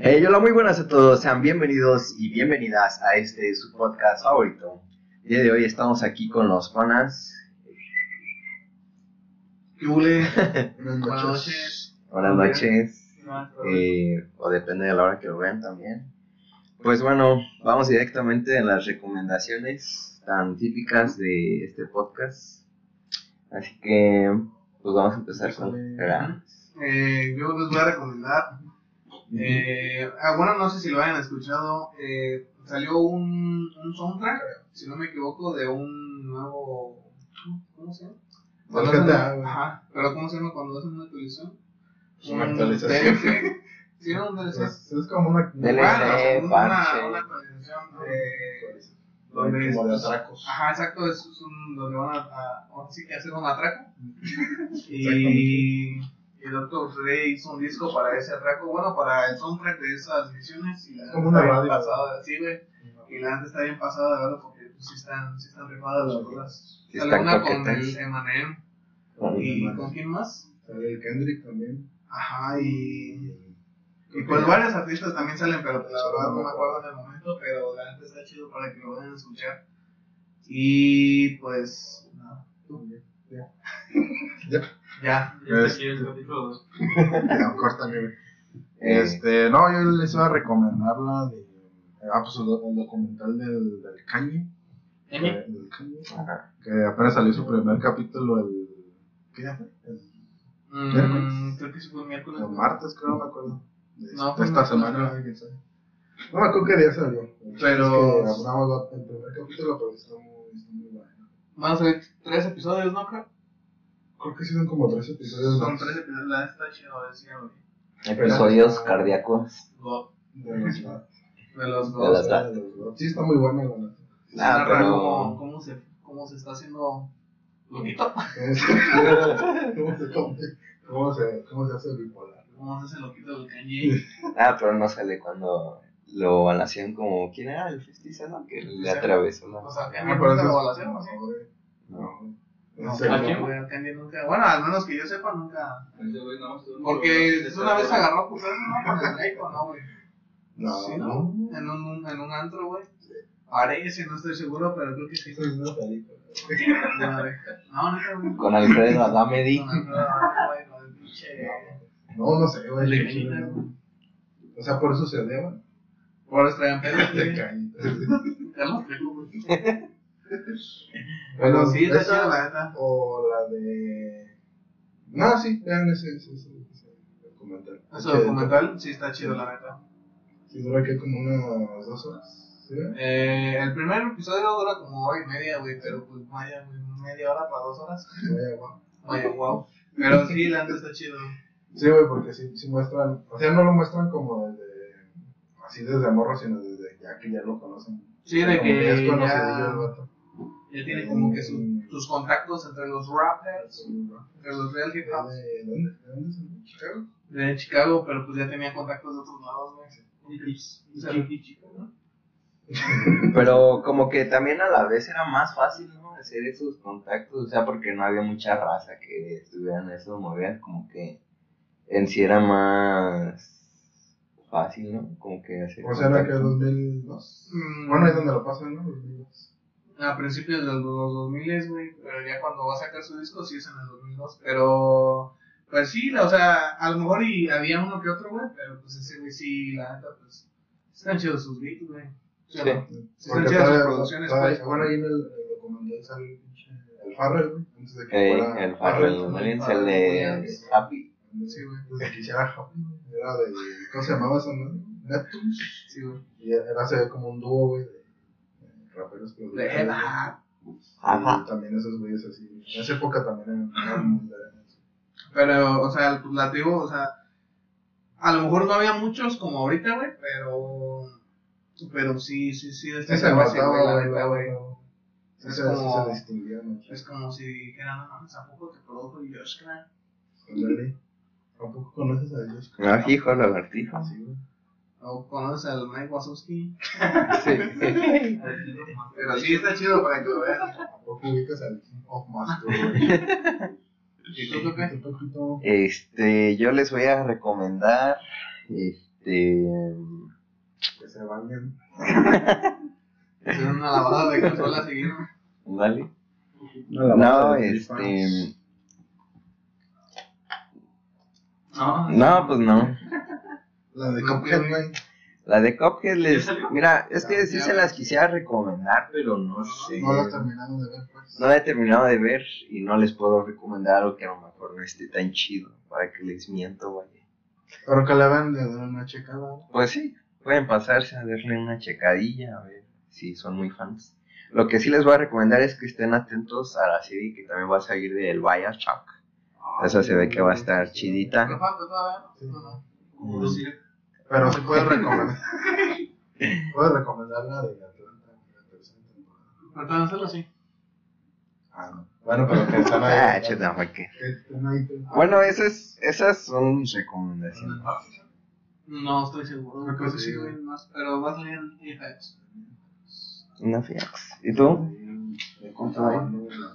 Hey, hola, muy buenas a todos. Sean bienvenidos y bienvenidas a este su podcast favorito. El día de hoy estamos aquí con los panas. ¿Qué hule? Buenas noches. Buenas noches. eh, o depende de la hora que lo vean también. Pues bueno, vamos directamente a las recomendaciones tan típicas de este podcast. Así que, pues vamos a empezar con. Eh, yo les voy a recomendar. Eh, ah, bueno, no sé si lo hayan escuchado. eh, salió un, un soundtrack, si no me equivoco, de un nuevo. ¿Cómo se llama? Cuando GTA. Ajá, pero ¿cómo se llama cuando hacen una actualización? Una Un actualización. DLC. Sí, no, un DLC. Es, es como una. DLC, Bueno, una, parche. una actualización de. donde como de es- atracos. Ajá, exacto, es, es un, donde van a, a- ahora sí que hacer un atraco. y, y Doctor Dre hizo un disco para ese atraco, bueno, para el soundtrack de esas misiones. Y la como una está bien radio. pasada, sí, güey. Y la gente está bien pasada de verlo porque pues, sí están, sí están rifadas las rolas. Sí Sale una con el Eminem. Con- ¿Y con quién más? Sale el Kendrick también. Ajá, y. Y pues varios artistas también salen, pero pues, la verdad no me acuerdo en el momento, pero la neta está chido para que lo vayan a escuchar. Y pues, nada. Ya. Ya, ya está aquí el capítulo 2. Ya, córtale, güey. Eh, Este, no, yo les iba a recomendar la de. Ah, pues el, el documental del, del Kanye. eh, Del Kanye. ajá. Que apenas salió su primer capítulo el. ¿Qué día fue? El, Mm, creo que sí fue el miércoles. el martes, creo, no me acuerdo. De, No, de esta semana, miércoles. quién sabe. No me acuerdo qué día salió. Pero- Es que hablamos el primer capítulo, pero está muy, está muy bueno. Van a ser tres episodios, ¿no? Creo. Creo que sí son como tres episodios. Son más. tres episodios, la está chido, decía, güey. Episodios cardíacos. God. De los lados. De los De las- De los. Sí, está muy buena la neta. Se Ah, pero- cómo, cómo, se, cómo se está haciendo loquito. ¿Cómo se, cómo, se- cómo, se, ¿Cómo se hace bipolar? Cómo se hace loquito el Kanye. Ah, pero no sale cuando lo balacean como. ¿Quién era el 50 Cent? no? Que le atravesó la. O sea, pero nunca eso lo balacearon, ¿sí? No. No. No. No, ¿a quién, no. Kanye nunca. Bueno, al menos que yo sepa, nunca. Porque una vez agarró a ¿no? con el iPhone, ¿no, güey? No, ¿Sí, no? En un, en un antro, güey. Parece, no estoy seguro, pero creo que sí. Eso es una película. Madre. No, no. Con Alfredo Adamedi. Pinche. No, no sé, güey. O sea, por eso se odiaban. Por eso traían pedos, los tengo, güey. Bueno, Pero sí, está esa chida, la neta. O la de. No, sí, vean ese, ese, ese, ese documental. Ese documental sí está chido, la neta. Sí, dura que como unas dos horas. ¿Sí? Eh, el primer episodio dura como hora y media, güey, pero pues vaya, güey, media hora para dos horas. Vaya, guau. Vaya, wow. Pero sí, la neta está chido. Sí, güey, porque sí, sí muestran. O sea, no lo muestran como desde. Así desde morro, sino desde ya que ya lo conocen. Sí, de que ya es ya, conocidillo el vato. Ya tiene como que su- sus contactos entre los rappers, entre los real hip hop ¿De dónde? ¿De dónde Chicago? de Chicago, pero pues ya tenía contactos de otros lados, güey. O sea, Pero como que también a la vez era más fácil, ¿no? Hacer esos contactos, o sea, porque no había mucha raza que estuviera en eso, movían como que en sí era más fácil, ¿no? Como que hacer O sea, era que contacto. 2002. Mm, Bueno, ahí es donde lo pasan, ¿no? 2002. A principios de los 2000, güey, pero ya cuando va a sacar su disco sí es en el 2002, pero pues sí, la- o sea, a lo mejor y había uno que otro, güey, pero pues ese güey sí, la neta, pues están chidos sus beats, güey. ¿Sí? Sí, están chidas sus producciones, pues. Bueno, ahí en el, documental sale el pinche. El Farrell, güey. Antes de que fuera. el Farrell, ¿no? Es el de. Happy. Sí, güey. Desde que hiciera Happy, güey. Era de. ¿Cómo se llamaba eso, no? Neptunes. Sí, güey. Y era se ve como un dúo, güey, de, de raperos. Y también esos güeyes así. En esa época también eran. Pero, o sea, pues la tribu, o sea, a lo mejor no había muchos como ahorita, güey, pero, pero sí, sí, sí, ese notaba, güey, Es como- se mucho. Es como si dijeran, no mames, ¿a poco te produjo Josh Clan? Ándale. ¿Tampoco conoces a ellos? Ah, hijo, lagartijo. Sí, güey. ¿O conoces al Mike Wazowski? Sí. Pero sí está chido para que lo vean. Tampoco ubicas al King of Master. ¿Y tú, Pepito? Este, yo les voy a recomendar este. Que se bañen. Hacer una lavada de consola seguida. No, lavada de este. No, No, pues no. La de Cuphead, güey. güey. La de Cuphead les. Mira, es que sí se las quisiera recomendar, pero no sé. No la terminamos de ver, pues. No la he terminado de ver y no les puedo recomendar algo que a lo mejor no esté tan chido para que les miento, vaya. Pero que le van de dar una checada. Pues sí, pueden pasarse a darle una checadilla, a ver si son muy fans. Lo que sí les voy a recomendar es que estén atentos a la serie que también va a salir del Bioshock. Esa se ve que va a estar ¿Qué chidita. falta Pero sí puedes recomendar. puedes recomendar la de Atlanta, la tercera temporada. Hacerlo así. Ah, no. Bueno, pero que están Ah. Bueno, esas, esas son recomendaciones. No estoy seguro. Creo que Creo que sí, güey. más- Pero va a salir en EFX. Una Fiax. ¿Y tú?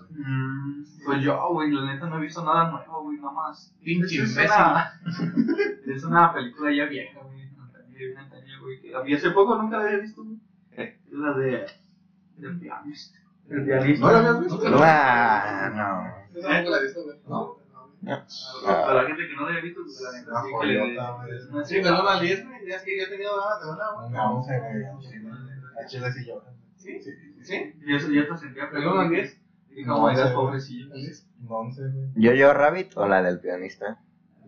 Mm, Pues yo, güey, la neta no he visto nada nuevo, güey, nada más. Pinche es imbécil. una, es una película ya vieja, güey. Güey, que había hace poco nunca la había visto, güey. Es la de. The Pianist. El pianista. ¿No la habías visto? Ah, no. Nunca la he visto, güey. No. Para la gente que no la haya visto, pues la neta Una sí que le. joyota, güey. es una Sí, del 1 al 10, güey. Ya es que yo tenido ganas de verla, güey. Una once, güey. a Chile. A Chile sí lloran. ¿Sí? Sí. ¿Sí? Y eso ya te sentía ¿Del 1 al 10? Y como No, eras pobrecillo. Güey. ¿Yo-Yo Rabbit o la del pianista?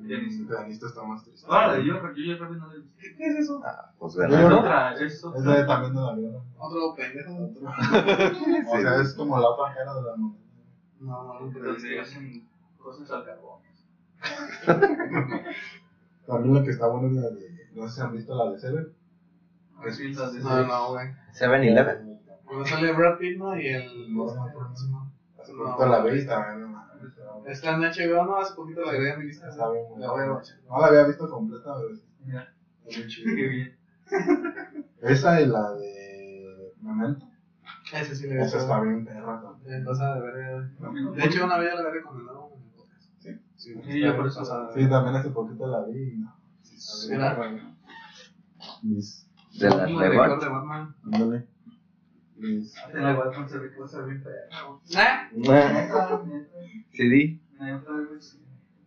El pianista está más triste. Ahora, yo, yo ya rápido no la he visto. ¿Qué es eso? Ah, pues Es verdad. no. otra, es Es otra. de también de la vida. Otro pendejo. Otro. O sea, es como la otra cara de la moneda. No, no, no. Donde hacen cosas al carbón. También lo que está bueno es la de. No sé si han visto la de Seven. Así las de No, no, güey. 7-Eleven. Cuando sale Brad Pitt, ¿no? Y el. No, no, Hace poquito la vi y está bien. no, Está en HBO, ¿no? Hace poquito la agregué a mi lista. Está bien. La voy a ver. No la había visto completa, pero sí, Mira, está muy qué chido. bien. Esa y la de Memento. Ese sí le voy a Esa está bien perra también. Entonces, de ver. De hecho, una vez ya la había recomendado en el podcast. Sí. Sí, Sí, yo por eso-. Sí, también hace poquito la vi y no. Sí, Mira. perra. Mis. De Rebot. de Batman. Ándale. La se. Ah, ¿Sí, di?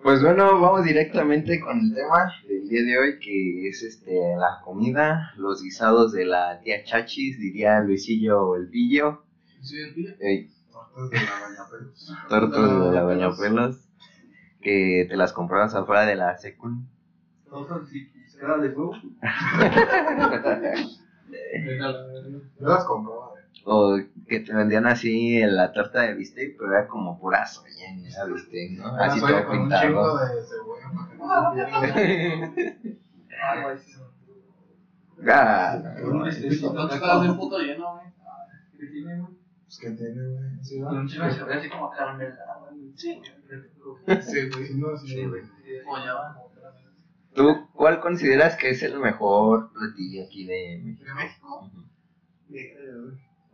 Pues bueno, vamos directamente con el tema del día de hoy, que es este la comida, los guisados de la tía Chachis, diría Luisillo el Pillo, Sí, el tío. eh, Tortas de la bañapelos. tortas de la bañapelos, que te las comprabas afuera de la secund. Tortas y cara de huevo. Yo las compraba. O que te vendían así en la torta de bistec, pero era como pura soya en esa bistec, ¿no? Así todo con un chingo pintado. de cebolla para que no se. Ah. Ah. No puto lleno, güey. ¿Qué tiene, güey? Pues que tiene, güey. Sí, Con un chingo de cebolla así como caramelada, güey. Sí. Sí, güey. Sí, no, sí, Sí, güey. güey. Follaba. ¿Tú cuál consideras que es el mejor platillo aquí de México? ¿De México?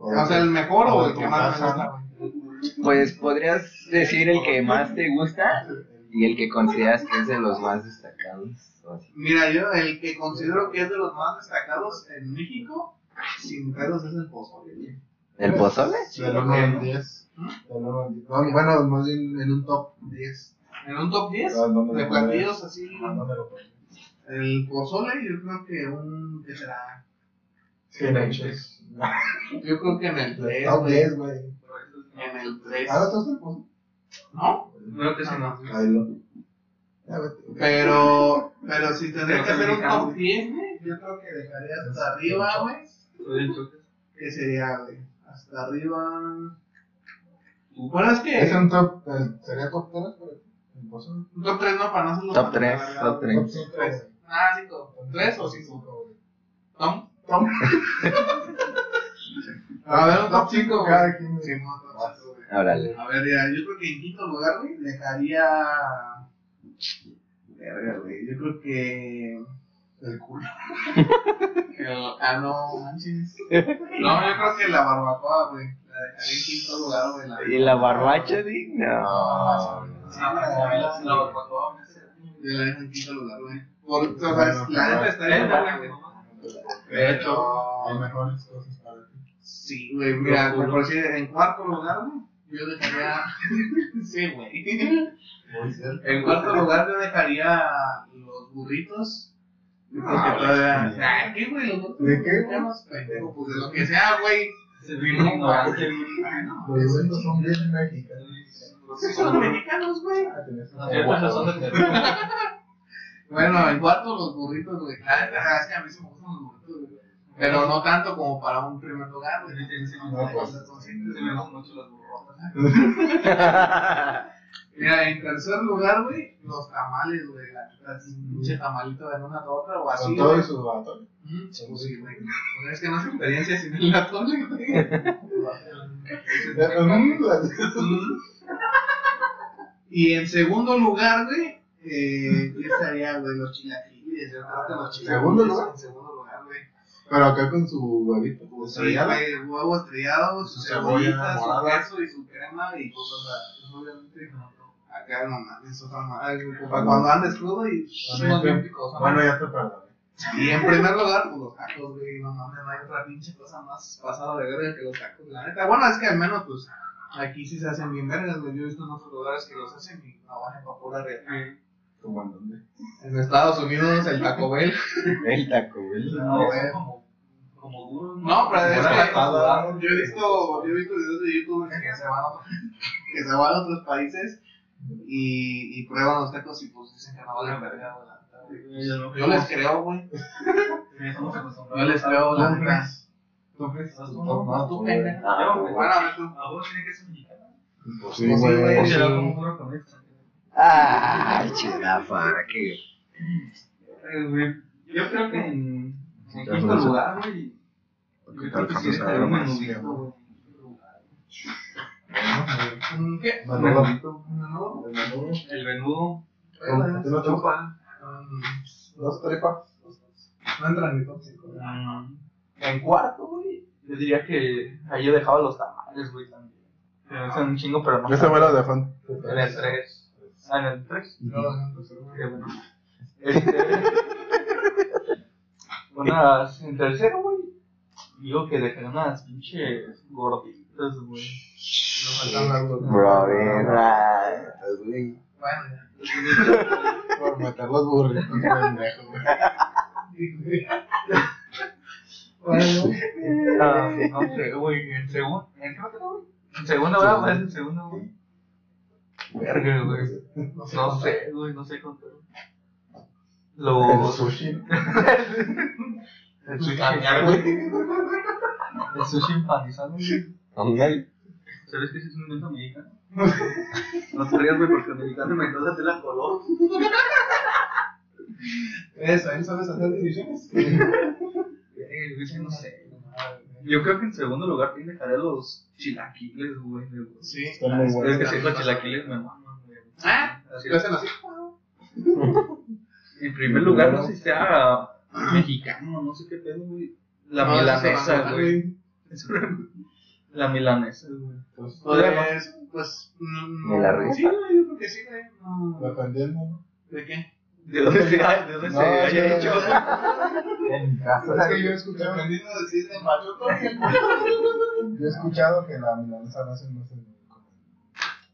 O O sea, el mejor o el que más me casa. gusta. Pues podrías decir el que más te gusta y el que consideras que es de los más destacados. Mira, yo el que considero que es de los más destacados en México, sin pedos, es el pozole. ¿El pozole? 1 al 10. Del 1 al 10. No, Bueno, más bien en un top 10. En un top 10 Ah, ¿dónde de platillos así, el pozole, yo creo que un, ¿qué será? 100 hechos. Yo creo que en el 3, Top güey. 10, güey. En el 3. ¿Ah, no te gusta el pozole? ¿No? Creo que sí, no. no. Vete. Pero, pero si tendría que hacer un top 10, güey, yo creo que dejaría hasta arriba, güey. El. ¿Qué sería, güey? Hasta arriba. Bueno, es que. Es un top. el- ¿Sería top 3 por el pozole? Un top 3 no, para no hacerlo Top tan tres, alargado. top tres. Top 5. Tres. Ah, 5. ¿3 o 5? ¿Tom? Tom. A ver, un top 5, cada quien. Sí, no, top 5, güey. Órale. A ver, ya, yo creo que en quinto lugar, güey, dejaría. Verga, güey. Yo creo que. El culo. El... Ah, no, manches. No, yo creo que la barbacoa, güey. La dejaría en quinto lugar, güey. La... ¿Y la barbacha, di? No. Sí, la- la barbacoa. Yo la dejo en quinto lugar, güey. Por, o sea, la neta está bien, Hecho, hay Pero. mejores cosas para ti. Sí, güey, mira, por decir, en cuarto lugar, güey, yo dejaría. sí, güey. En cuarto lugar, yo dejaría los burritos. Porque Ah, todavía. Ah, ¿qué, güey? Los burritos. ¿De qué, pendejo, Pues de lo que sea, güey. Se vino güey. Los eventos son bien mexicanos. Sí, son mexicanos, güey. Ah, tenés No, razones de Bueno, en cuarto los burritos, güey. Neta, es que a mí sí me gustan los burritos, güey. Pero no tanto como para un primer lugar, güey. No, pues. Se me gustan mucho las burrotas. Mira, en tercer lugar, güey, los tamales, güey. La neta, pinche tamalito en una torta o así. Con todo y su atole. Sí, güey. Es que no es experiencia sin el atole, güey. Y en segundo lugar, güey, eh, ¿qué estaría, güey? Los chilaquiles. Yo creo que los chilaquiles. ¿Segundo lugar? En segundo lugar, güey. Pero acá con su huevito. Sí, estrellado. güey, huevo estrellado, su Su cebolla cebollita, su queso y su crema y cosas así. Obviamente, acá no mames, otra madre, güey, para cuando andes crudo y. Bueno, ya te perdoné. Y en primer lugar, pues los tacos, güey, no mames, no hay otra pinche cosa más pasada de verga que los tacos, la neta. Bueno, es que al menos, pues, aquí sí se hacen bien vergas, güey. Yo he visto en otros lugares que los hacen y no van para pura reata. ¿Cómo en dónde? En Estados Unidos, el Taco Bell. El taco, güey. No, güey. como, como duros. No, pero es que yo he visto, yo he visto videos de YouTube que se van a, otros- que se van a otros países y, y prueban los tacos y pues dicen que no valen verga, güey. Yo les creo, güey. Yo les creo, la. ¿Tú crees? No, tú. Ah, güey. Bueno, a ver tú. A vos tiene que ser mexicano. Pues Sí, sí, güey. Ay, chilafa, que. Eh, Yo creo que en, quinto lugar, güey. Yo creo que sí estaría ¿Qué? Manolo. No, El menudo, no, ¿Tú no te chupa. ¿Dos tripas? no entra en mi top 5. Mm, En cuarto, güey. Yo diría que ahí yo dejaba los tamales, güey, también. Que me gustan un chingo, pero no. Lo dejó en En el 3. Ah, en el 3. Qué bueno. Este. unas. En tercero, güey. Digo que dejé unas pinches gorditas, güey. Bro, bien, ratas, güey. Bueno. Por meter los burritos, pendejo, güey. Bueno, Ah, no sé, güey. En segundo. ¿En güey? Segundo, ¿verdad? Pues en segundo, güey. Verga, güey. No sé, güey, no sé contar. El Los. sushi. El sushi. Cambiar, güey. El sushi empanizado, güey. Ándale. ¿Sabes que ese es un invento mexicano? No te rías, güey, porque el mexicano me causa tela color. Eso, ahí sabes hacer decisiones. Eh, güey, sí, no sé. Yo creo que en segundo lugar tiene que los chilaquiles, güey. de- Sí. Están muy Es que sí, los chilaquiles me maman, güey. Ah, Así lo hacen así. En primer lugar, no sé si sea mexicano, no sé qué pedo, güey. La No, milanesa, güey. La milanesa, güey. Pues, Pues, pues. mm, Me la risa. Sí, yo creo que sí, güey. No. Dependiendo, ¿no? ¿De qué? ¿De dónde se, de dónde No, se haya yo- hecho? En mi casa. Es que yo he escuchado aprendido a decir de machoto. Yo he escuchado que la milanesa la hacen más en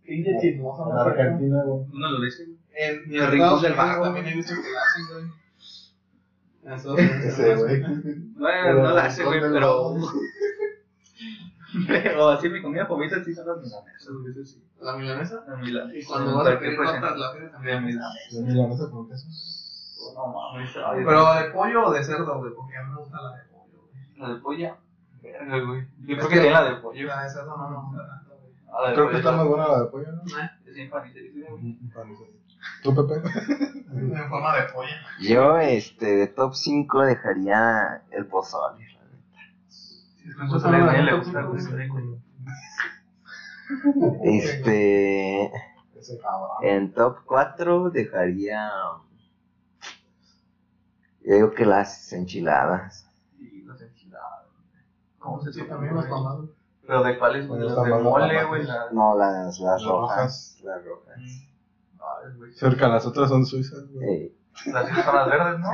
Pinche chismoso. en Argentina, güey. Uno lo dice, güey. En El rincón del. Unidos También he visto que la hacen, güey. Unidos Ese, güey. Bueno, no la hace, güey, ¿Dónde pero. Pero así mi comida favorita sí son las milanesas, güey, eso sí. ¿La milanesa? La milanesa. Y cuando vas a pedir la pides De también. milanesa. La milanesa con queso. No mames, ay, Pero de pollo o de cerdo, güey, porque a mí me gusta la de pollo, güey. La de polla. Verga, güey. Yo creo que tiene la de pollo. La de cerdo no güey. Ah, la de Creo pollo que está muy buena la de pollo, ¿no? Es bien panicera, güey. ¿Tú, Pepe? En forma de pollo. Yo, este, de top 5 dejaría el pozole. Este, Ese cabrón. en top 4 dejaría. Yo digo que las enchiladas. Sí, las enchiladas. ¿Cómo se Sí, llama, también los güey? tomados. Pero de cuáles, las de mole, güey, las. No, las, las Las rojas. rojas. Las rojas. Ay, güey. Cerca, las otras son suizas, güey. Ey. Las cinco zonas verdes, ¿no?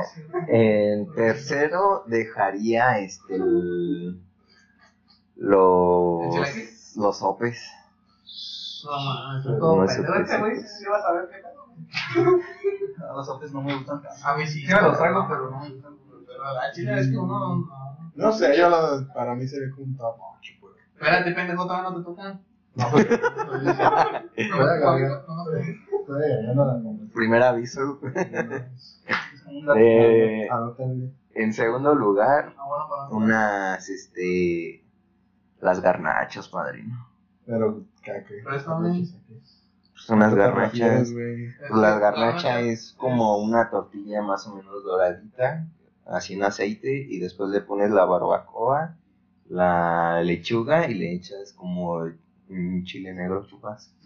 En tercero dejaría este el- los ¿El los sopes. No mames, Este güey sí va a saber qué pedo. A los sopes no me gustan tanto. A mí sí. Sí me los traigo, pero no me gustan. Pero la chile es que uno no. No sé, yo lo- para mí sería como un top 8, pues. Espérate, pendejo, todavía no te tocan. No, pues. La. Primer aviso. Es como un dato. Eh, en segundo lugar, Ah, bueno, para unas este las garnachas, padrino. Pero, ¿qué? Pues unas ¿Qué te garnachas. refieres, güey? Pues la garnacha es como una tortilla más o menos doradita, así en aceite, y después le pones la barbacoa, la lechuga y le echas como un chile negro chupas.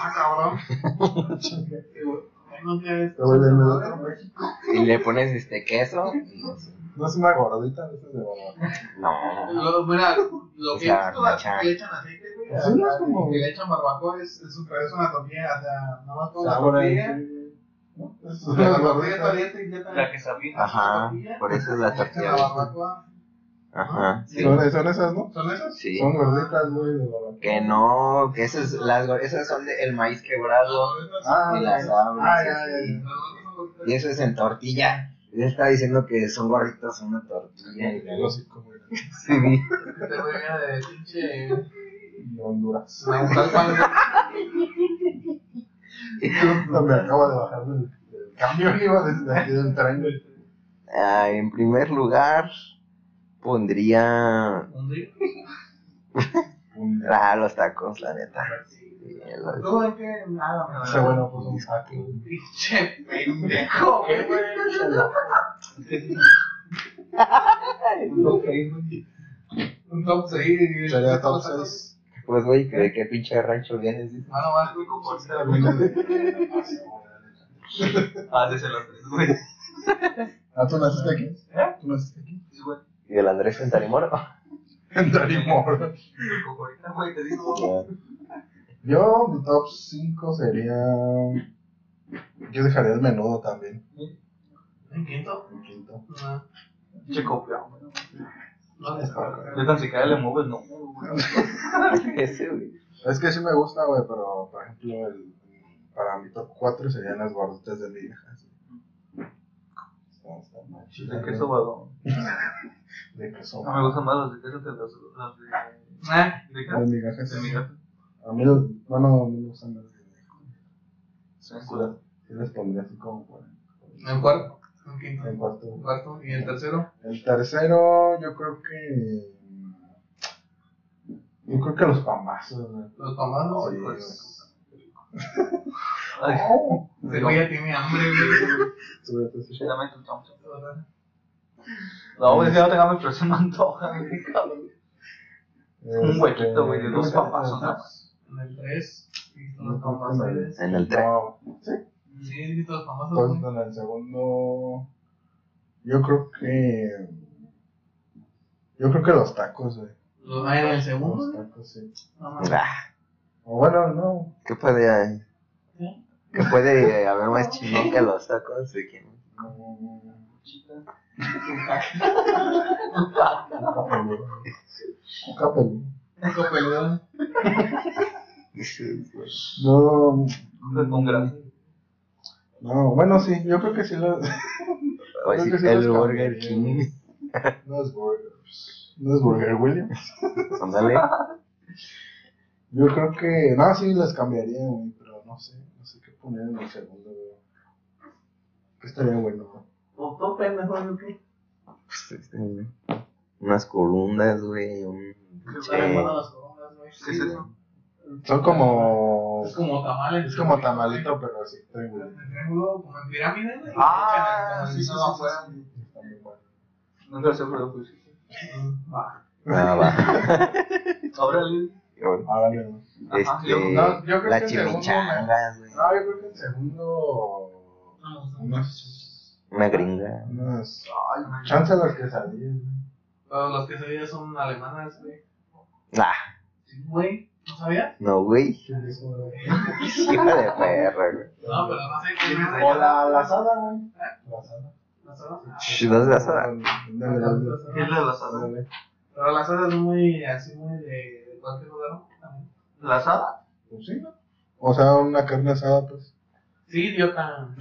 Ah, cabrón. Y le pones este queso. y. No es una gordita, esa es de barbacoa. No, Lo, mira, lo que La visto la- garnacha. que le echan aceite, güey. Sí, no es como- Que le echan barbacoa es, es, super- es una tortilla, o sea, nada más con la tortilla. ¿no? Es La tortilla caliente y ya La que sabía. ajá, por eso es la tortilla. la barbacoa. Ajá, sí. Son, son esas, ¿no? ¿Son esas? Sí. Son gorditas, güey, de barbacoa. Que no, que esas, las, esas son de- el maíz quebrado. Ah, Y las ah, abres, ya, ya, así. ya. Y eso es en tortilla. Él está diciendo que son gorditas en una tortilla. y El hocico, güey. Sí. Este güey viene de pinche. Honduras. No, me acabo de bajar del, del camión, iba desde aquí del tren. Ah, en primer lugar, pondría. Un- ah, los tacos, la neta. Sí, ¿Tú en qué? Nada, me Ese bueno, pues un güey. Pinche pendejo, güey. Un top 6. Sería top 6. Pues, güey, ¿de qué pinche rancho vienes? Ah, no, más. Ah, desde los tres, güey. Ah, ¿tú naciste aquí? ¿Eh? ¿Tú naciste aquí? Sí, güey. ¿Y el Andrés en Tarimoro? En Tarimor. Ahorita, güey, te digo. Yo, mi top 5 sería. Yo dejaría el menudo también. ¿En quinto? En quinto. No. Che, copiado, güey. No, está. Yo tan siquiera le número, güey. Ese, güey. Es que sí me gusta, güey, pero por ejemplo, el, para mi top 4 serían las gorditas de está más chido, De queso badón. De queso. No me gustan más los de queso que los, los de. Ah, ¿De De migajas. De migajas. A mí, bueno, no me gustan las de migajas. Sí, les pondría así como por en cuarto. En quinto. en cuarto. En cuarto. ¿Y el tercero? El tercero, yo creo que. Yo creo que los pambazos, güey. Los pamados. Sí, pues. Ay, Ese güey ya tiene hambre, güey. se el chomcho. No, güey, que no tengamos, se me antoja, güey, cabrón. Un huequito, güey, de dos Este, nada más. En el tres. No, Los no. En el tren. No, sí. Sí, los Entonces, güey. en el segundo. Yo creo que. Yo creo que los tacos, güey. Los hay en el Los segundo. tacos, sí. Ah, O bueno, no. ¿Qué puede, ¿Sí? qué puede haber más chingón que los tacos? ¿De quién? no Un caca. un capeludo. Un capeludo. Un copeludo. No. Con grasa. No, bueno, sí, yo creo que sí los. Oye, Creo sí, que sí el los Burger cambiaría, King. güey. No es Burgers. No es Burger Williams. Ándale. Yo creo que. No, sí les cambiaría, güey, pero no sé. No sé qué poner en el segundo, güey. Que estaría bueno, güey. O top pendejo, ¿no? ¿Qué? Pues, este, Unas corundas, güey. Un las güey. ¿Qué es eso? Son como. Es como tamales. Es como tamalito, pero así, triángulo. Triángulo, como en pirámide, güey. Ah, sí, sí, sí, bueno. No te lo pues. Va. Ah, va. No. Ajá, Este, yo- no, yo creo las segundo chimichangas, güey. No, yo creo que el segundo. No, no, no. Unas. Una gringa. Unas. Chance las quesadillas, güey. Todos los quesadillas son alemanas, güey. Ah, Sí, güey. ¿No sabías? No, güey. ¿Qué es eso, güey? Hija de perra, güey. No, pero no sé qué es. O la, la asada, güey. La asada. ¿La asada? ¿No es de asada? Dale, dale, dale. ¿Qué es la de la asada? Dale. Pero la asada es muy, así, muy de, de cualquier lugar, ¿no? También. ¿La asada? Pues sí, ¿no? O sea, una carne asada, pues. Sí, idiota. No,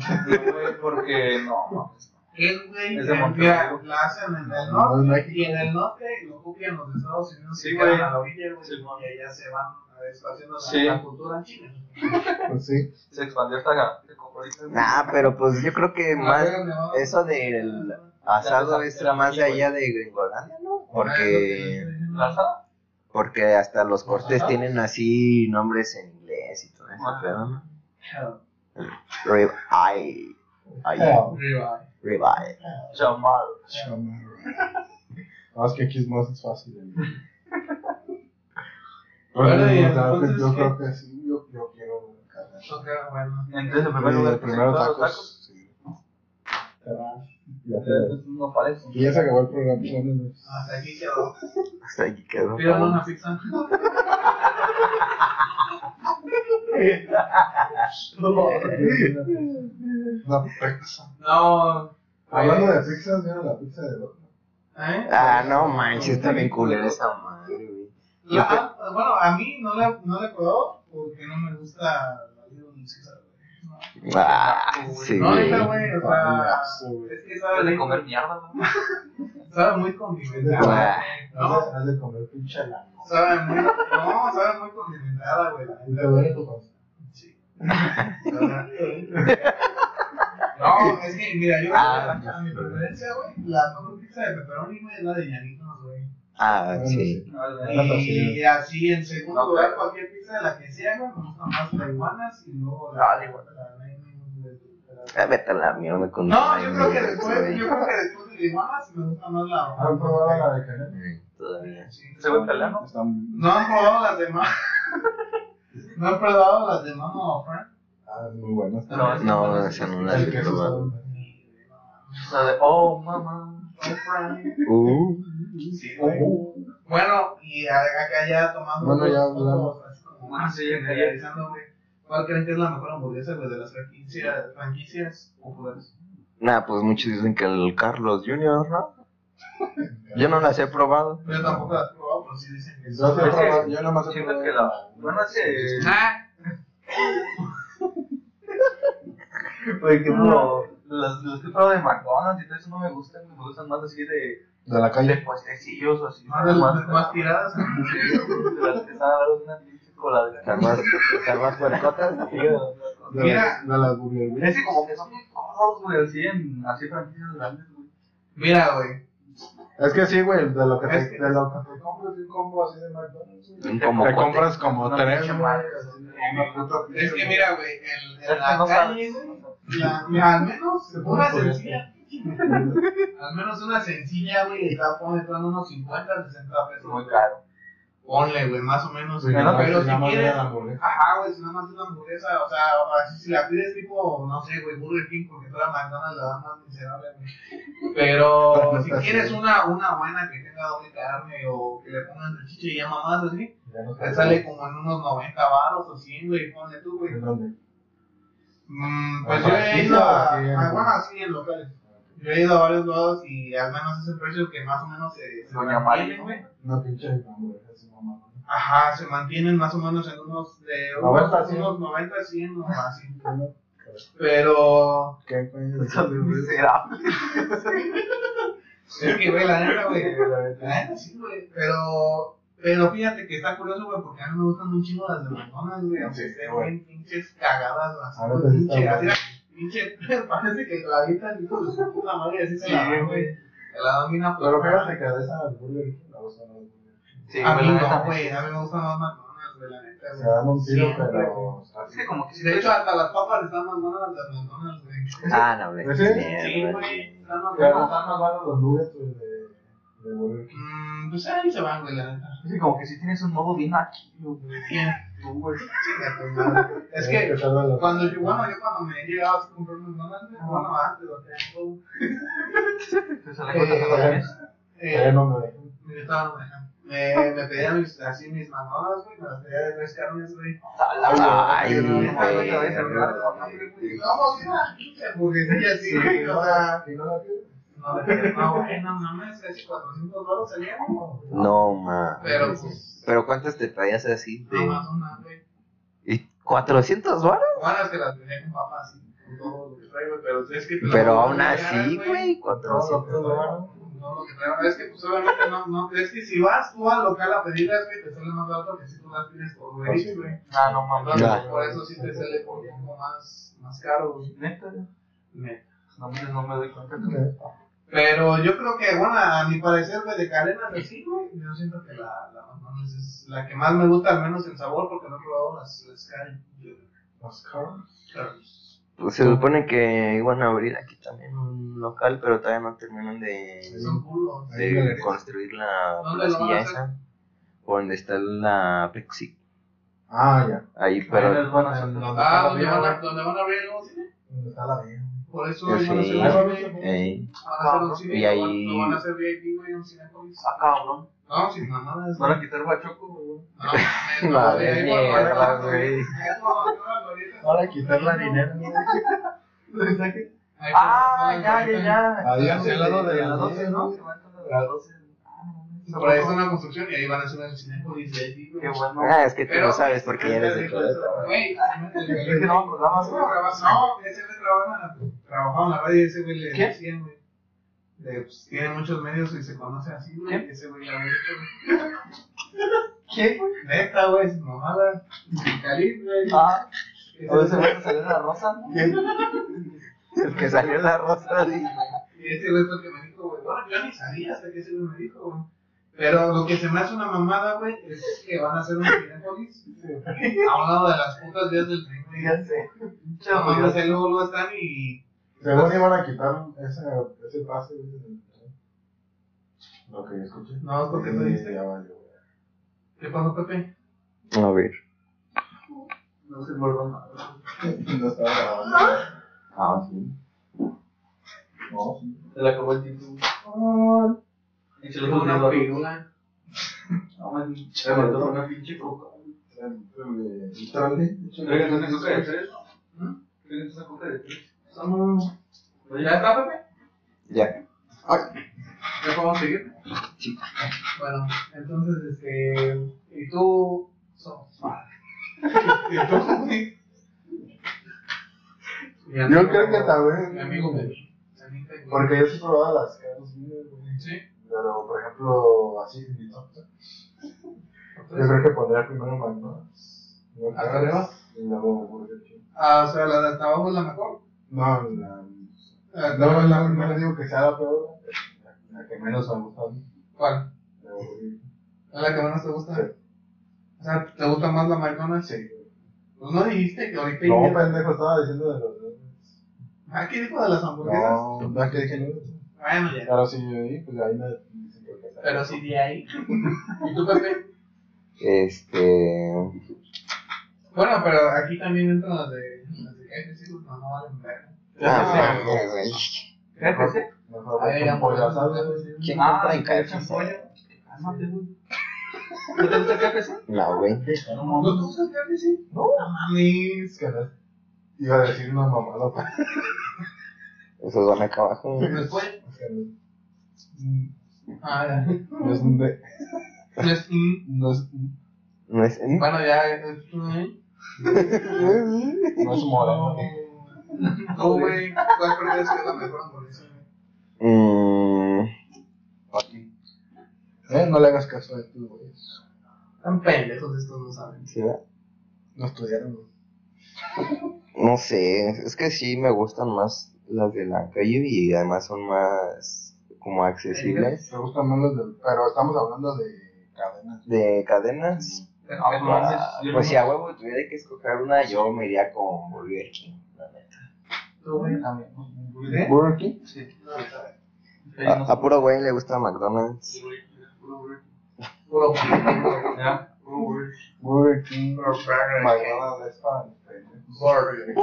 güey, porque no, mames. Es, güey, Es de Monterrey. la hacen en el No, norte México. y en el norte lo copian los Estados Unidos Sí, y güey. a la orilla, güey, Sí, y allá se van haciendo la, Sí. la cultura en China. Pues sí. Se expandió como ahorita. Nah, pero pues yo creo que más. Eso del asado es más de allá de Gringolandia, ¿no? Porque. ¿La asada? Porque hasta los cortes tienen así nombres en inglés y todo eso, pero no. Rib eye. Rib eye. Chamal. Chamarra. No, es que aquí es más fácil. güey. Bueno, y o sea, entonces, yo ¿qué? creo que sí, yo, yo quiero carne. bueno. Entonces, en Sí, primer lugar, primero ¿presentó los tacos. Sí. Ya se- Entonces, No parece. Pizza. No. Hablando de pizzas, ¿vieron la pizza de Dortmund? ¿eh? Ah, no manches, está bien culera esa madre, güey. La- bueno, a mí no le, no le puedo porque no me gusta la Little Caesar, güey. No. Ah, sí, No, güey. neta, güey, o sea, güey. es que sabe, de comer mierda, ¿no? sabe muy condimentada, Ah. güey. No, has de comer pinche sabe muy, no, sabe muy condimentada, güey. la Y neta, te duele tu panza. Sí. No, es que, mira, yo Ah. a mi preferencia, güey, la mejor pizza de pepperoni, güey, es la de llanitos, güey. Ah, sí. Y así, en segundo No, lugar, cualquier pizza de la que sea, güey, me gustan más las iguanas y luego Ah, la, Ah, vete a la mierda con No, yo creo que después, yo creo que después de la iguanas me gusta más la. ¿Han probado la de canela? Todavía. ¿Se ve italiano? No han probado las demás. No han probado las de Mama Frank. Ah, muy buenas. No, No, esa no la El he probado. La de, oh, mamá. Uh, Sí, güey. Bueno, y acá ya tomando. Bueno, ya hablamos. como más Sí, ya generalizando, güey. ¿Cuál creen que es la mejor hamburguesa, güey, de las franquicias, franquicias populares? nah, pues muchos dicen que el Carlos Jr., ¿no? Yo no las he probado. Yo tampoco las he probado, pero sí dicen que Yo, sí que probado- yo nomás he probado que la- bueno, que- Ah, que uno. Las, las que he probado de McDonald's y todo eso no me gustan, me gustan más así de, de la de calle. puestecillos o así. más, de más tiradas. De las que una pinche. Están más, están más puercotas. De De Mira. las- de las Burger Wings. Es que como que son bien cómodos, güey, así en así franquicias grandes, güey. Mira, güey. Es que sí, güey, de lo que te, de lo que te compras un combo así de McDonald's. Te compras como tres, Es que mira, güey, en, la calle, al menos una sencilla. Al menos una sencilla, güey, está poniendo unos 50, 60 pesos. Muy caro. Ponle, güey, más o menos. Sí, Pero, si nada más de quieres. la hamburguesa. Ajá, güey, si nada más es una hamburguesa, o sea, así si la pides tipo, no sé, güey, Burger King, porque toda McDonald's la dan más miserable, güey. Pero si quieres una, una buena que tenga doble carne o que le pongan salchicha y ya mamás así, Ya no te sale como en unos 90 baros o 100, güey, ponle tú, güey. ¿En dónde? Mm, pues ¿En yo he ido a- bueno, así en locales. Yo he ido a varios lados y al menos es el precio que más o menos se, se Doña mantiene, güey. Una pinche así, mamá. Ajá, se mantienen más o menos en unos de 90, unos, 100. unos 90, 100 o así. Pero ¿Qué, güey? Miserable. es que, güey, la neta, güey. La neta sí, güey. Pero, pero fíjate que está curioso, güey, porque a mí me gustan un chingo las de McDonald's, güey. Aunque Sí, estén bien pinches cagadas, así, pinche, así. Pinche, parece que la avientan hijo de su puta madre, así se la güey. güey. La domina, Pero fíjate que de esa Burger me gustan los Burger King. Sí, A güey, mí la no, güey, a mí me gustan más McDonald's, güey, la neta, Se güey. dan un tiro, pero. Es que como que si De hecho, hasta las papas están más buenas las de McDonald's, güey. Ah, no, hombre. ¿Sí? Güey, están más buenas. están más buenos los nuggets, güey, de. Mm, pues ahí se van, güey, la neta. Como que si tienes un modo bien aquí, güey. Bien. Tú, güey. Madre. Es que cuando yo, bueno, yo cuando me he llegado a comprar un McDonald's, güey, bueno, antes lo tengo. Te sale Eh, Eh, no me dejan. estado no me dejan. me, me pedía mis, así mis mamadas, güey, me las pedía de tres carnes, güey. Ay, no, güey. no, Vamos, mira, pinche hamburguesilla así, güey, o sea, ¿Y no la pides? no, no, güey, no mames, casi 400 baros salían, No, ma. pero pues, Pero ¿cuántas te pedías así? De... más una, güey. ¿Y 400 varos? Bueno, es que las pedía con y con todo lo que trae, güey, pero es que... Pero aún así, güey, 400 varos. No, lo que traigo es que pues obviamente no, no, es que si vas tú al local a pedirlas, güey, te sale más barato que si tú las pides por güey. Ah, no mames. Por eso sí te sale por un poco más, más caro, güey. Neta, Neta. no me, no me doy cuenta. Pero yo creo que, bueno, a mi parecer, güey, de cadenas así, güey, yo siento que la, la McDonald's es la que más me gusta, al menos en sabor, porque no he probado las, las. Pues se supone que iban a abrir aquí también un local, pero todavía no terminan de, de construir la ¿Dónde lo van a placilla esa. Por donde está la Pepsi. Ah, ya. Ahí, Pero les van a hacer ¿Dónde Ah, la ¿dónde vía, van, a? ¿dónde van a abrir el nuevo cine? ¿Dónde está la vía? Por eso a. Van a hacer cine Y van- ahí- lo van a hacer VIP, güey, un Cinepolis. Ah, cabrón. No, sin mamadas. Van a quitar Bachoco, güey. No, No, no, de ahí mierda, güey. cuando- Para quitar la dinero. Ah, ya, ya, ya. Hacia el lado de de la las 12, ¿no? a a las 12. Ah, no mames. Por ahí está una construcción y ahí van a hacer el Cinepolis VIP. Qué bueno. Ah, es que tú Pero- no sabes porque ya eres de Querétaro. Güey, Es que no, pues nada más. No, ese güey trabaja, trabajaba en la radio y ese güey le ¿Quién? decían, güey. De, pues, tiene muchos medios y se conoce así, güey. Ese güey la había hecho, güey. Neta, güey, sin mamada. Cali, güey. Ah, Ese ¿o ese güey- va a salir la rosa? El que salió en la rosa. sí. Y ese güey fue el que me dijo, güey. Bueno, yo ni sabía hasta que ese güey me dijo, güey. Pero lo que se me hace una mamada, güey, es que van a hacer un Cinepolis a un lado de las putas vías del tren. Ya sé. No ruido. ahí luego, luego están y. Según iban a quitar ese, ese pase. Lo que yo escuché. No, ¿por qué te Sí, dice? ya valió. ¿Qué pasó, Pepe? A ver. No se nada. No estaba grabando. Ah, sí. No, sí. Se le acabó el título. Y se lo Tengo puso una una pirula. No, man, se mandó una pinche coca. Una de tres. ¿Mm? Coca de tres. ¿Ya está, Pepe? Ya. ¿Ya podemos seguir? Sí. Bueno, entonces, este. ¿Y tú? Somos ¿Y tú, Yo creo que también. Mi amigo Pepe. Porque yo sí probaba las caras mías, güey. Sí. Pero, por ejemplo, así, mi. Yo creo que pondría primero McDonald's. ¿Hasta Caras, arriba? Y luego Burger King. Ah, o sea, la de hasta abajo es la mejor. No, la. No, no, no le digo que sea la peor, la, la que menos me gusta a mí. ¿Cuál? La Burger King. ¿Es la que menos te gusta? Sí. O sea, ¿te gusta más la McDonald's? Sí. Pues no dijiste que ahorita. No, iba- pendejo, estaba diciendo de los. Ah, ¿qué dijo de las hamburguesas? No, no es que dije nuggets. Bueno, ya. Pero sí, ahí, pues ahí me dicen que está. Pero sí de ahí. ¿Y tú, Pepe? Este. Bueno, pero aquí también entran las de. Las de KFC, pues no, no valen verga. Ah, güey, güey. ¿KFC? Mejor. KFC. ¿Quién Ah, compra en ¿te echan KFC? pollo? Cálmate, güey. ¿No te gusta KFC? No, güey. No ¿No te gusta el KFC? No, No mames. es que no. Iba a decir una mamada, pero Esos van acá abajo. No. Mm, Ah, ya. No es un mm, No es, un- No es. Bueno, ya. Es- no es moreno. No, güey. ¿Cuál crees que es la mejor hamburguesa? güey? Mm, Aquí. Eh, no le hagas caso a estos güeyes. Están pendejos estos, no saben. sí, ¿verdad? No estudiaron. güey. No sé, es que sí me gustan más las de la calle y además son más como accesibles. Me gustan más los del. Pero estamos hablando de cadenas. De cadenas, Pero, Ah, mames, pues no- si a huevo tuviera que escoger una, yo me iría con Burger King, la neta. tú, güey. También. ¿Eh? Burger King. Sí. A, a puro güey le gusta McDonald's. Puro. Burger King. Puro es para. Burger.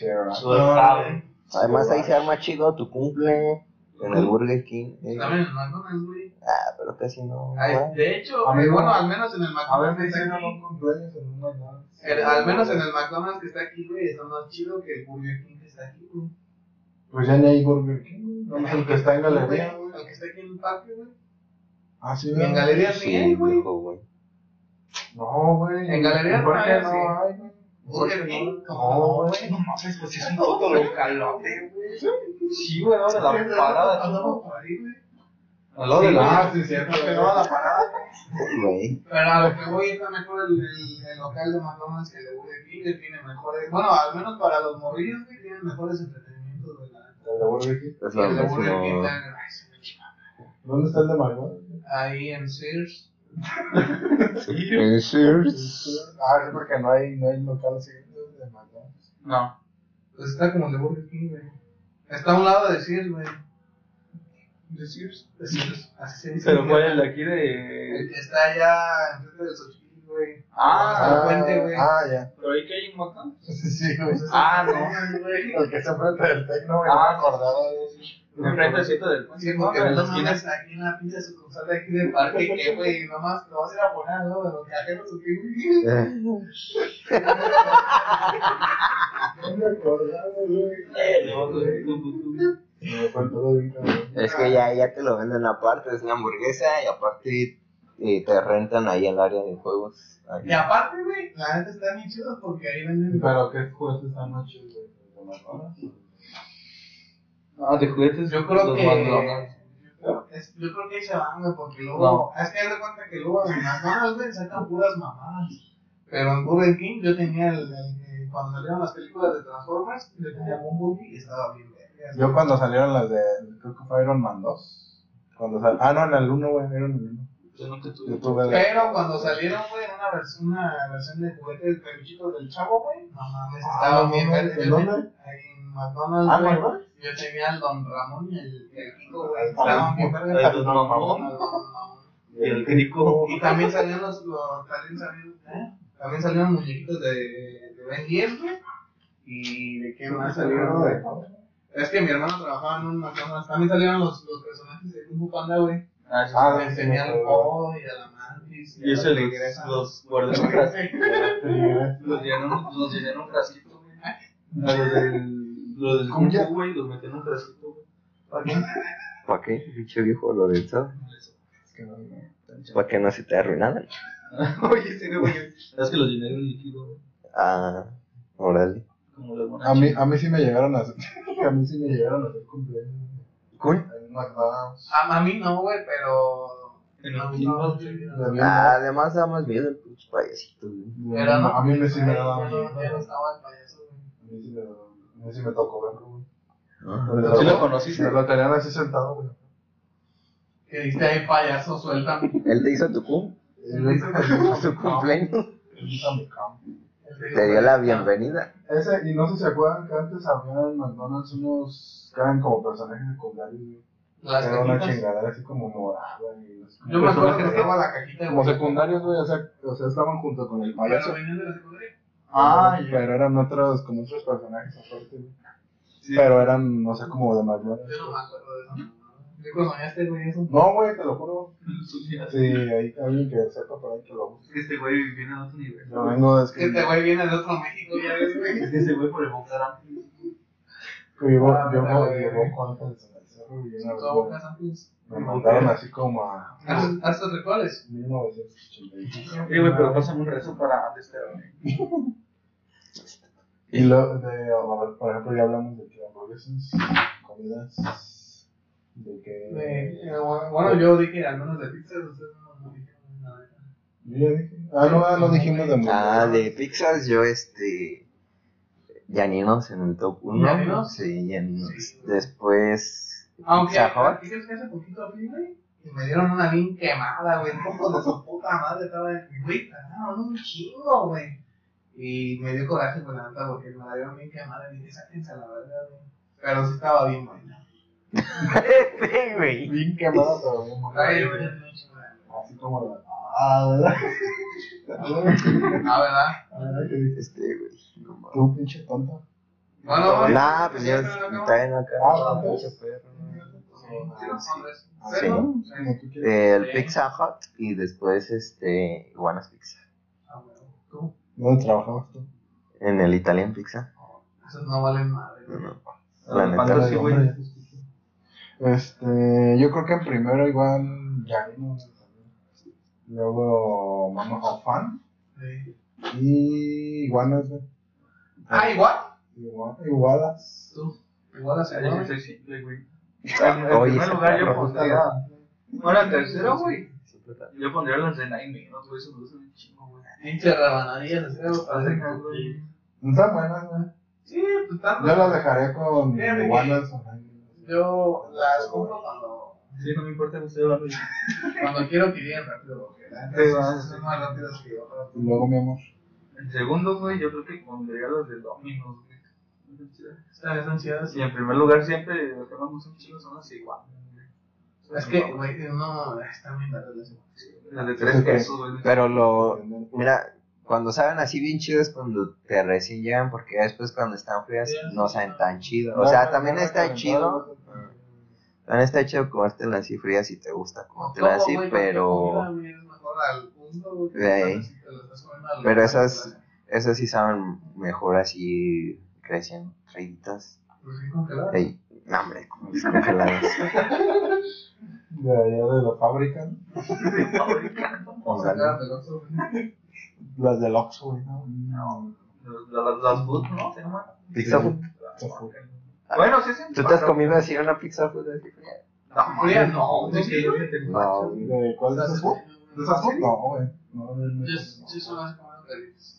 Burger-. Además ahí se arma chido tu cumple en el Burger King. eh. También en McDonald's, güey. Ah, pero casi no. Ay, güey. De hecho, A mí eh, no. bueno, al menos en el A ver, McDonald's está hicieron aquí. un cumpleaños en un McDonald's. el- al menos en el McDonald's que está aquí, güey, está más chido que el Burger King que está aquí, güey. Pues ya ni hay Burger King, güey. Nomás el que está en galería, güey. El que está aquí en el parque, güey. Ah, sí, Y en ¿verdad? galerías ni hay, Sí, güey. güey. No, güey. En galerías ¿Por no hay, no sí. hay, güey? Burger King. No, güey. No mames, pues es un puto localote, güey. Sí, güey, ¿no? De la parada, Andamos por ahí, güey. Al lado de la. Ah, sí, cierto. Que no a la parada. Güey. Pero a lo que voy está mejor el, el, el local de McDonald's que el de Burger King, que tiene mejores. Bueno, al menos para los morrillos, güey, tienen mejores entretenimientos de la. El de Burger King. Es lo el de Burger King, mismo. ay, se me chingada. ¿Dónde está el de McDonald's? Ahí en Sears. En Sears. Ah, sí, porque no hay, no hay local así de McDonald's. No. Pues está como el de Burger King, güey. Está a un lado de Sears, güey. ¿De Sears? De Sears, así se dice. Pero fue el de aquí El de. que está allá enfrente del Xochitl, güey. Ah, Ah, puente, güey. Ah, ya. ¿Pero ahí que hay un Macán? Sí, güey. Ah, no. güey. El que se enfrenta del Tecno, güey. Ah, acordaba de eso. Enfrente sitio del Sí, porque no la esquina. mames, aquí en la pinche sucursal de aquí del parque, que güey, nomás lo vas a ir a poner, ¿no? De los cajeros, ¿o qué, No me acordaba, güey. Cabrón. Es que ya, ya te lo venden aparte, es una hamburguesa y aparte eh, te rentan ahí el área de juegos. Ahí. Y aparte, güey, la neta está bien chido porque ahí venden. Pero qué juegos están más chidos, güey. Ah, de juguetes. Yo creo los que. McDonald's. es- yo creo que ahí se van, güey, porque luego. Es que haz de cuenta que luego en McDonald's, güey, sacan puras mamadas. Pero en Burger King yo tenía el. el- el- cuando salieron las películas de Transformers, yo tenía Bumblebee y estaba bien verga. Yo cuando salieron las de, creo que fue Iron Man 2. Cuando sal... Ah, no, en el 1, güey, Iron Man 1. Yo nunca tuve. Yo tuve de... Pero cuando salieron, güey, una, vers una versión de juguete de peluchitos del chavo, güey, no mames, Ah, estaba no bien. ¿en dónde? Ahí en McDonald's, Ah, güey. ¿McDonald's? Yo tenía el Don Ramón y el, y el Kiko, güey. Estaban bien Ay, verga. Don Ramón. El Don Ramón. Y el grico. Y también salían los, los también salieron, ¿eh? También salieron muñequitos de, de Ben 10, güey. Y de qué más salieron, Es que mi hermano trabajaba en un McDonald's. También salieron los, los personajes de Kung Fu Panda, güey. Ah, sí. Ah, Me enseñé al Po y a la Mantis. Y ese los, los guardé en un frasquito. Los llenaron, los un frasquito, güey. A los del. ¿Cómo ya? Güey, los metí en un frasquito, güey. ¿Para qué? Pinche viejo Lorenzo. Para que no se te arruinaran. Oye, sí, güey. Es que los llené de líquido, güey. Ah, órale. A mí, a mí sí me llegaron a hacer, a mí sí me llegaron a hacer cumpleaños. Cool. En McDonald's. A, a mí no, güey, pero. Ah, además da más miedo el pinche payasito. a mí me sí me daba miedo. A mí sí me, a mí sí me tocó verlo, güey. Ah, ¿Sí lo conociste? Me lo tenían así sentado, güey. Que diste ahí payaso, suéltame. Él te hizo tu cum, Él hizo su cumpleaños. Te dio la bienvenida. Ese, y no sé si se acuerdan que antes había en McDonald's unos que eran como personajes secundarios, güey. Las Era una cajitas. chingadera así como morada y no sé. Yo me acuerdo que Personajes estaba la cajita de Como secundarios, güey, o sea, o sea, estaban junto con el Pero payaso. venían de la secundaria. Ah, pero eran otros, como otros personajes aparte, güey. Sí. Pero eran, no sé, como de McDonald's. Yo no me acuerdo de eso. ¿Qué cosa soñaste, güey? Eso. No, güey, te lo juro. Sí, hay alguien que sepa por ahí que lo busque. Este güey viene a otro nivel. Yo vengo es que Este güey viene de otro México, ya ves, güey. Es que ese güey por evocar a que vivo, Ah, yo mira, me güey. llevo con me- mandaron así como a ¿Haces haces rituales? 1985. Sí, güey, pero pásame un rezo para desterrarme. Y lo de, a ver, por ejemplo, ya hablamos de que hamburguesas, comidas, de que... De- eh, bueno, yo dije al menos de pizzas, ustedes no, dijeron nada. Yo ya dije. Ah, no, ah, no dijimos de hamburguesas. Ah, de pizzas yo este... Llaninos en el top 1. ¿Llaninos? Sí, Llaninos. Sí. Después Aunque. ¿qué crees que hace poquito fui, güey? Y me dieron una bien quemada, güey. Un poco de su puta madre estaba en güey, cagaron un chingo, güey. Y me dio coraje con la neta porque me la dieron bien quemada y dije, sáquense a la verdad, güey. Pero sí estaba bien buena. Sí, güey. Bien quemada, pero bien buena. Así como la... Ah, ¿verdad? Ah, ¿verdad? Ah, ¿qué dices? Este, güey. no mames. Tú, pinche tonta. Bueno, Nah, pues yo ¿sí, pero no no acabo. Ah. Sí. Ah. ¿no? Quieras. El Pizza Hut y después este Iguanas Pizza. Ah, bueno. ¿Tú? ¿Dónde trabajabas tú? En el Italian Pizza. Esos no valen madre, No, no. Ah, La neta. Este, yo creo que en primero igual Janino. Luego Mama of Fan. Sí. Y iguanas. Ah, igual. Igual, igualas. Tú. Igual a Ay, yo soy simple, güey. En, Oye, primer lugar, yo pondría. Bueno, en tercero, güey. Yo pondría las de Nine Minutes, güey. Eso me gusta un chingo, güey. Pinche rabanadillas, así algo, güey. No están buenas, güey. Sí, pues tanto. Yo las dejaré con iguanas. o Yo las compro cuando, Sí, no me importa que estoy hablando. de- cuando quiero que lleguen rápido. Porque la son más rápidas que yo. luego, mi amor. En segundo, güey, yo creo que pondría las de Domino's, güey. Están están chidas. Y en primer lugar, siempre lo que más gustan chingos son las güey. Es que, güey, no, están bien baratas las de tres pesos, güey. Pero lo. Mira, cuando saben así bien chido es cuando te recién llegan, porque después cuando están frías no saben tan chido. O sea, también está chido. También está chido comértelas así frías si te gusta comértelas así, pero. Pero esas, esas sí saben mejor así, crecen freitas. Pues sí, congeladas. Ey, no, hombre, como descongeladas. De allá de la fábrica. ¿no? O sacadas del Oxxo. Las del Oxxo, güey. No, no. Las, las food, ¿no? Se llaman. Pizza food. Bueno, sí, sí. ¿Tú te has comido así una pizza food? No, no, yo No, ¿De cuál de esas food? ¿De esas food? No, güey. No, no, no. Sí, sí, son las comidas felices.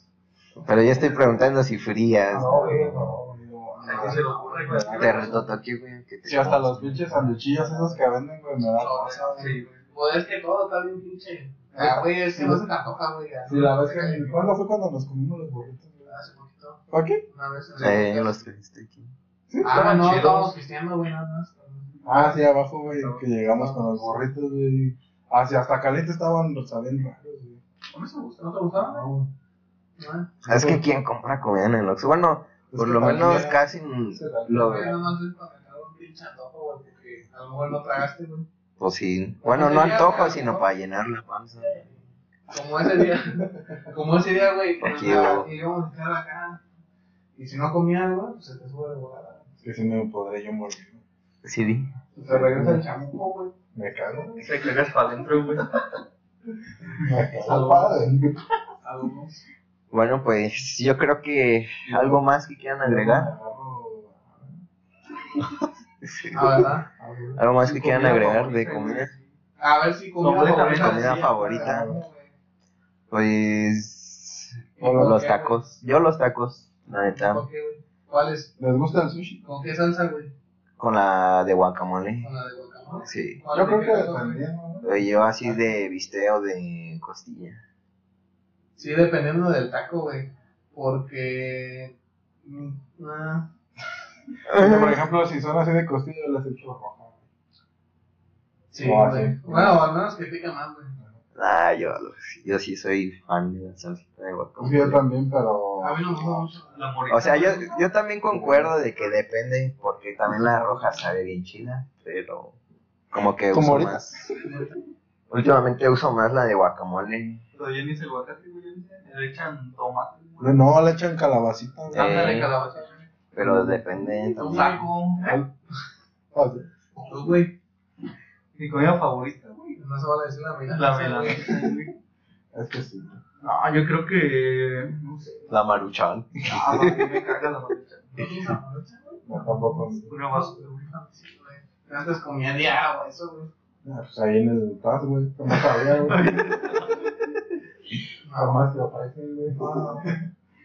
Pero yo estoy preguntando si frías. No, güey, no, güey, no. ¿A qué se le ocurre, güey? Te retotoqué, güey. que te- Sí, hasta los pinches sanduchillos esos que venden, güey, me da cosa, güey. Sí, güey. Pues es que todo está bien pinche. Ah, güey, es que no se te antoja, güey. ya. Sí, la vez que. ¿Cuándo fue cuando nos comimos los burritos, güey? Hace poquito, ¿Para qué? una vez. Eh, los trajiste aquí. Ah, no, estábamos cristianos, güey, nada más. Ah, sí, abajo, güey, que llegamos con los burritos, güey. Ah, sí, hasta caliente estaban, saben raros, güey. ¿No te gustaban? No, No. Es que ¿quién compra comida en el Oxxo? Bueno, por lo menos ya- casi lo Güey, nada más es para sacar un pinche antojo, güey, porque a lo mejor no tragaste, güey. Pues sí. Bueno, no antojo, sino para llenar la panza. Como ese día, como ese día, güey, y íbamos a estar acá. Y si no comía algo, pues se te sube de volada. Es que si me podré yo morir. Sí, di. Se regresa el chamuco, güey. Me cago. Te cagas para adentro, güey. Me cago, padre. Algunos. Bueno, pues yo creo que algo más que quieran agregar. Sí. Ah. Algo más que quieran agregar de comida. A ver si comida favorita. comida sí, favorita. Pues ¿Con los qué, tacos. Yo los tacos, la neta. ¿Con qué, güey? ¿Cuál es? ¿Les gusta el sushi? ¿Con qué salsa, güey? Con la de guacamole. Con la de guacamole. Sí. ¿Cuál Yo creo que. Pero Yo así de bisteo de costilla. Sí, dependiendo del taco, güey. Porque. mm, ah, Porque, por ejemplo, si son así de costilla, les echo roja. sí, Oh, güey. sí. Bueno, al menos que pica más, güey. Ah, yo, yo sí soy fan de la salsita de Sí, yo guacamole. también, pero. A mí no me gusta. La morita. O sea, yo, yo también concuerdo de que depende, porque también la roja sabe bien chida, pero como que Como uso ahorita. más. Últimamente uso más la de guacamole. Pero ya ni se aguacate, güey. Le echan tomate. No, le echan calabacita. Eh, Ándale, calabaza. Pero depende Un. Ah, sí. Tú, güey. Mi comida favorita, güey. No se vale decir la verdad. La melanesa, güey. Es que sí. No, yo creo que. No sé. La maruchan. Ah, no, me caga la marucha. No, tampoco. Una basura, güey. Antes comía diario, eso, güey. Ah, Pues ahí en el TAS, güey. No sabía, güey. Jamás te aparecen, güey.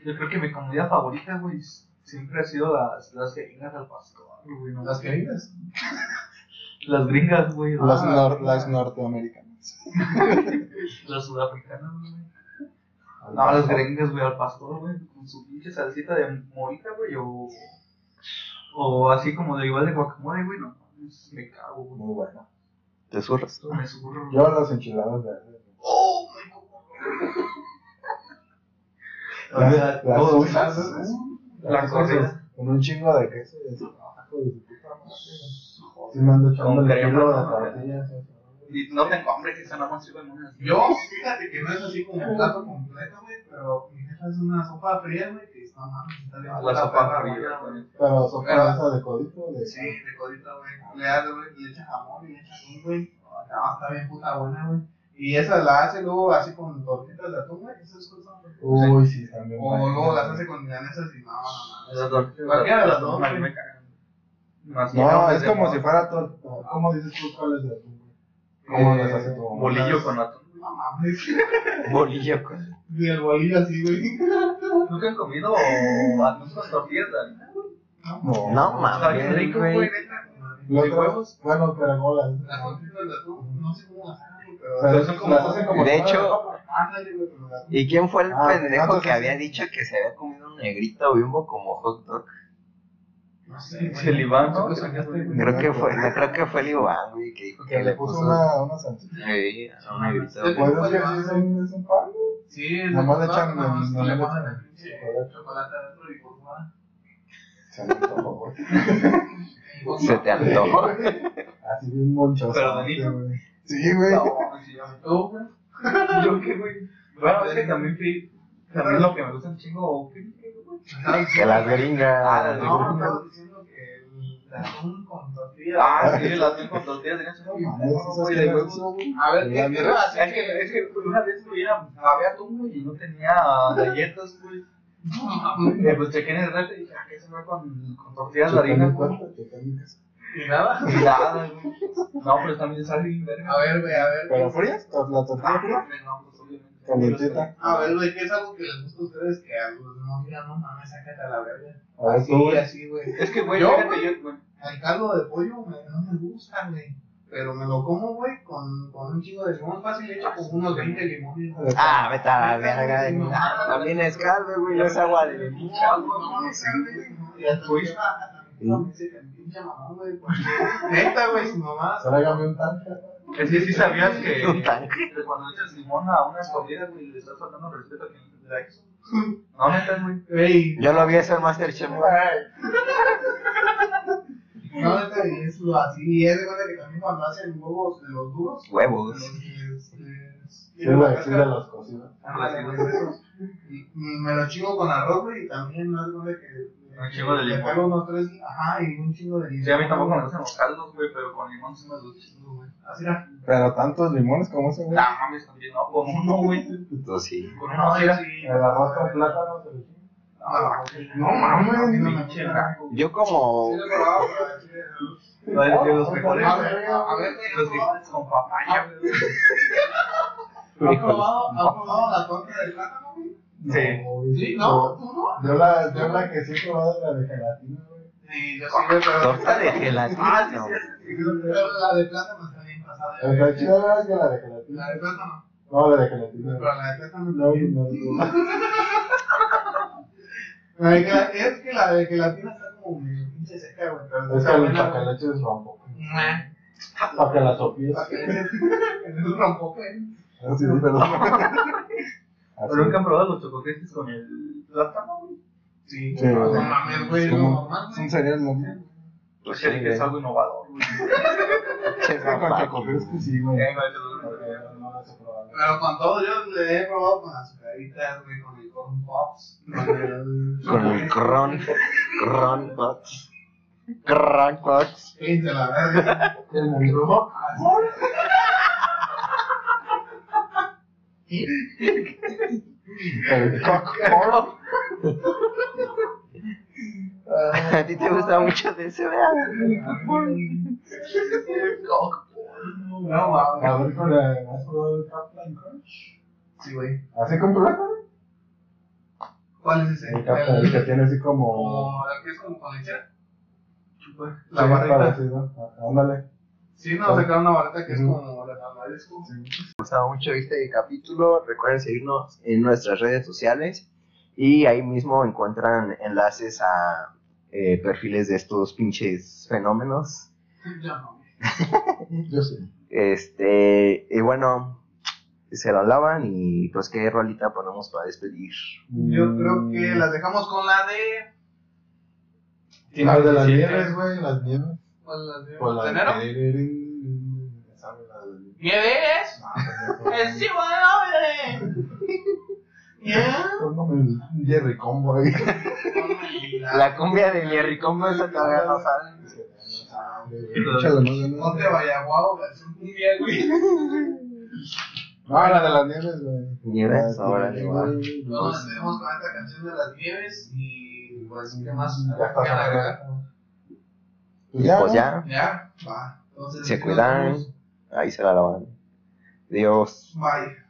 Yo creo que mi comida favorita, güey, siempre ha sido las, las gringas al pastor, güey. ¿no? Las queridas. Las gringas, güey. Las, Ah. nor- las norteamericanas. Las sudafricanas, güey. No, las gringas, güey, al pastor, güey, con su pinche salsita de morita, güey, o, o así como de igual de guacamole, güey, no, me cago, güey. Muy bueno. ¿Te zurras? Me susurro. Yo las enchiladas verdes. Oh, La, Las todo, usas. la cosa, con un chingo de queso y de su. Sí me ando echando el kilo de tortillas. Y no tengo hambre, que se no consigo en una. Yo, fíjate que no es así como un plato completo, güey, pero mi jefa es una sopa fría, güey, que está bien. La sopa perra, fría, güey. Pero sopa Pero- esa de codito. De... Sí, de codito, güey. Le, da, güey, le echa jamón y le echa atún, güey. No, está bien puta buena, güey. Y esa la hace luego así con tortitas de atún, güey. Esas cosas, güey. Uy, sí, también. O luego las hace con milanesas y no, no, no. Esas tortillas, Cualquiera de las dos, güey. me cagan. No, es como mo- si fuera todo. ¿Cómo dices tú cuál es de atún, güey? ¿Cómo Eh, les hace tu bolillo con atún. No mames. Bolillo con. Y el bolillo así, güey. ¿Nunca han comido atún con tortillas de harina? No, No, Está bien mames, rico, güey. Los ¿Y huevos? Bueno, caracolas. Las tortitas de atún, no sé cómo las hacen, pero. Pero son como- las hacen como De hecho- pero las- ¿Y quién fue el Ah, pendejo que había dicho que se había comido un negrito bimbo como hot dog? No sé, el Iván, ¿no? Creo que fue, no, creo que fue el Iván, güey, que dijo Que le puso una, una salsita. Sí, a un negrito. Sí. Pues es que sí es un, es un pan, güey. Sí, es Nomás le echan- nomás le ponen echan el pinche chocolate. adentro y por fuera. Se me antojó, güey. Se te antojó. Así bien monchoso. Pero güey. Sí, güey. No, sí, ya me- ¿Tú, güey? Yo qué, güey. Bueno, es que también fui. También lo que me gusta un chingo. ¿qué- qué, güey? Que las gringas. Ah, No, estaba diciendo que el atún con tortilla. Ah, sí, las tengo con güey. A ver, ¿qué quiero Es que, es que una vez güey, había atún, güey, y no tenía galletas, güey. Eh, pues chequé en el red y dije, ah, ¿qué se va con, con tortillas de harina? Y nada. Y nada, güey. No, pero también sale bien verga. A ver, güey, a ver. ¿Pero frías? ¿La tortilla fría? No, pues. Calientita. A ver, güey, ¿qué es algo que les gusta a ustedes que a los no digan, no mames, sácate a la verga? A ver, tú, Así, güey. así, güey. Es que, güey, Yo, güey. El caldo de pollo me, no me gusta, güey. Pero me lo como, güey, con, con un chingo de limón fácil, le echo como unos 20 limones. Ah, vete a la verga. Ah, También es caldo, güey, no es agua de limón. No, no sé, güey. Y hasta mi jefa- hasta mi jefa me dice que pinche mamón, güey. Neta, güey, su mamá. Tráigame un tanque. Es que sí sabías que Un tanque. que cuando echas limón a una comida, güey, le estás faltando respeto a quien te da eso. No, neta, güey. Güey, Yo lo vi eso en Masterchef. no, es lo así. Y es de cuenta que también cuando hacen huevos de los duros. Huevos. los- les- Sí, güey, sí de los cocidos. Esos. Y y me lo chingo con arroz, güey, y también me doy cuenta que. Un chingo de limón. unos tres, ajá, y un chingo de limón. Sí, a mí tampoco me gustan los caldos, güey, pero con limón sí me los chingo, güey. Así era. Pero tantos limones como ese, güey. No mames, también, no, con uno, güey. Tú sí. Con No, uno, mira. sí. El arroz con plátano se chinga. No, no mames, no no me. Yo como. Lo Lo los frijoles, A ver, a ver, Los frijoles con papaya, güey. ¿Has probado, ¿has probado la torta de plátano, güey? Sí. No, güey. Sí, no, tú no. Yo la, yo la que sí he probado es la de gelatina, güey. Sí, yo sí, güey, pero. Torta de gelatina. Ah, sí, no. sí. Pero la de plátano está bien pasada. Sea, chida ¿verdad? que la de La gelatina. de plátano. No, la de gelatina. Pero la de plátano No, no. La Es que la de gelatina está como medio pinche seca, güey. Es está que el güey. pacaleche es rompo. Para que la sopíes. ¿Para dices? Es un rompope. Ah, Sí, pero. ¿Pero nunca han probado los chococrispis con el plátano, güey? Sí, Sí, no mames, güey, Es lo como- normal, Es güey. un cereal, ¿no? Pues sí, que es algo innovador, güey. Con chocofresco sí, güey. Eh. No las. Pero con todo, yo le he probado con azucaritas, güey, con el corn pops, con el... Con el cron. Cron pots. Cron pots. Fíjense la verga. El menú. El coco. A ti te gusta mucho de ese, ¿verdad? No, mames. A ver, con la. ¿Has probado el Captain Crunch? Sí, güey. ¿Así con plátano? ¿Cuál es ese? El Captain, el que tiene así como. Como la que es como con lechera. La Sí, barrita. Ah, Ándale. Sí, no, sacaron una barrita que es como la. Me gustaba mucho este capítulo. Recuerden seguirnos en nuestras redes sociales. Y ahí mismo encuentran enlaces a eh, perfiles de estos pinches fenómenos. Ya no. Yo sí. Este, y bueno, se lo hablaban y pues qué rolita ponemos para despedir. Yo creo que las dejamos con la de... Las de las 17. nieves, güey, las nieves. ¿Cuál las de- Por la ¿De enero? ¿Sabes la de ¿Nieves? No, ¡Es igual, hombre! ¿Ya? El Jerry Combo ahí. La cumbia de Jerry Combo esa todavía no sale. Échale más ganas. Ponte Vallaguao, versión cumbia, güey. No, la de las nieves, güey. Nieves, ahora igual. No, nos tenemos con esta canción de las nieves y pues, ¿qué más? Ya está. ¿Qué agregar? Pues ya. Pues ya, Ya, va. Entonces, se cuidan. Ahí se la lavan. Dios. Bye.